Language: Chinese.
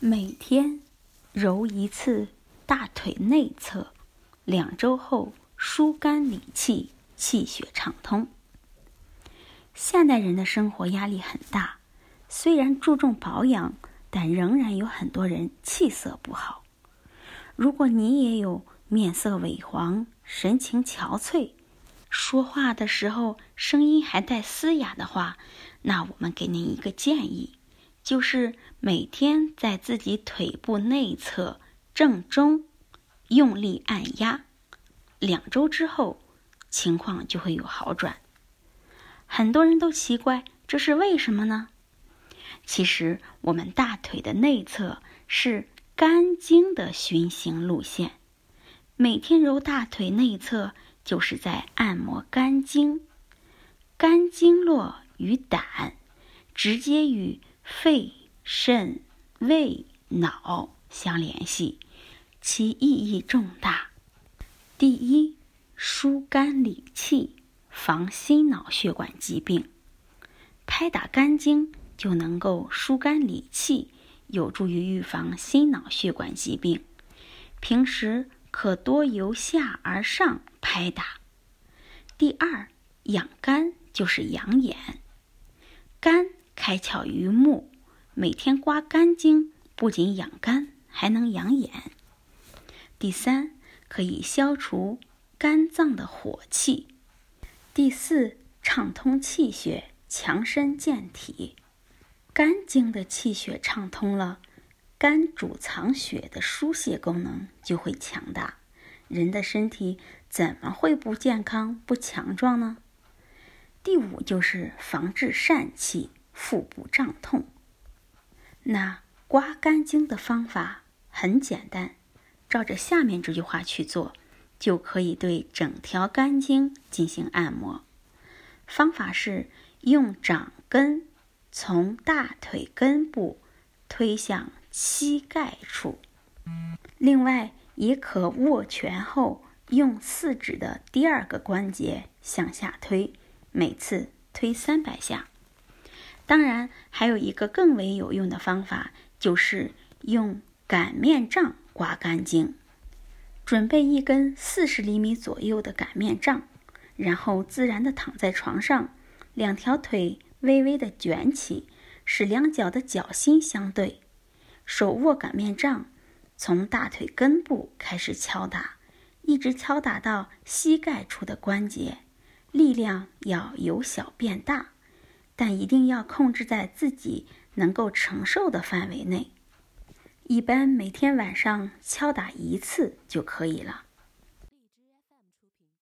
每天揉一次大腿内侧，两周后疏肝理气，气血畅通。现代人的生活压力很大，虽然注重保养，但仍然有很多人气色不好。如果你也有面色萎黄、神情憔悴，说话的时候声音还带嘶哑的话，那我们给您一个建议。就是每天在自己腿部内侧正中用力按压，两周之后情况就会有好转。很多人都奇怪，这是为什么呢？其实我们大腿的内侧是肝经的循行路线，每天揉大腿内侧就是在按摩肝经。肝经络与胆，直接与肺、肾、胃、脑相联系，其意义重大。第一，疏肝理气，防心脑血管疾病。拍打肝经就能够疏肝理气，有助于预防心脑血管疾病。平时可多由下而上拍打。第二，养肝就是养眼，肝。开窍于目，每天刮肝经，不仅养肝，还能养眼。第三，可以消除肝脏的火气。第四，畅通气血，强身健体。肝经的气血畅通了，肝主藏血的疏泄功能就会强大，人的身体怎么会不健康、不强壮呢？第五，就是防治疝气。腹部胀痛，那刮肝经的方法很简单，照着下面这句话去做，就可以对整条肝经进行按摩。方法是用掌根从大腿根部推向膝盖处，另外也可握拳后用四指的第二个关节向下推，每次推三百下。当然，还有一个更为有用的方法，就是用擀面杖刮干净。准备一根四十厘米左右的擀面杖，然后自然的躺在床上，两条腿微微的卷起，使两脚的脚心相对，手握擀面杖，从大腿根部开始敲打，一直敲打到膝盖处的关节，力量要由小变大。但一定要控制在自己能够承受的范围内，一般每天晚上敲打一次就可以了。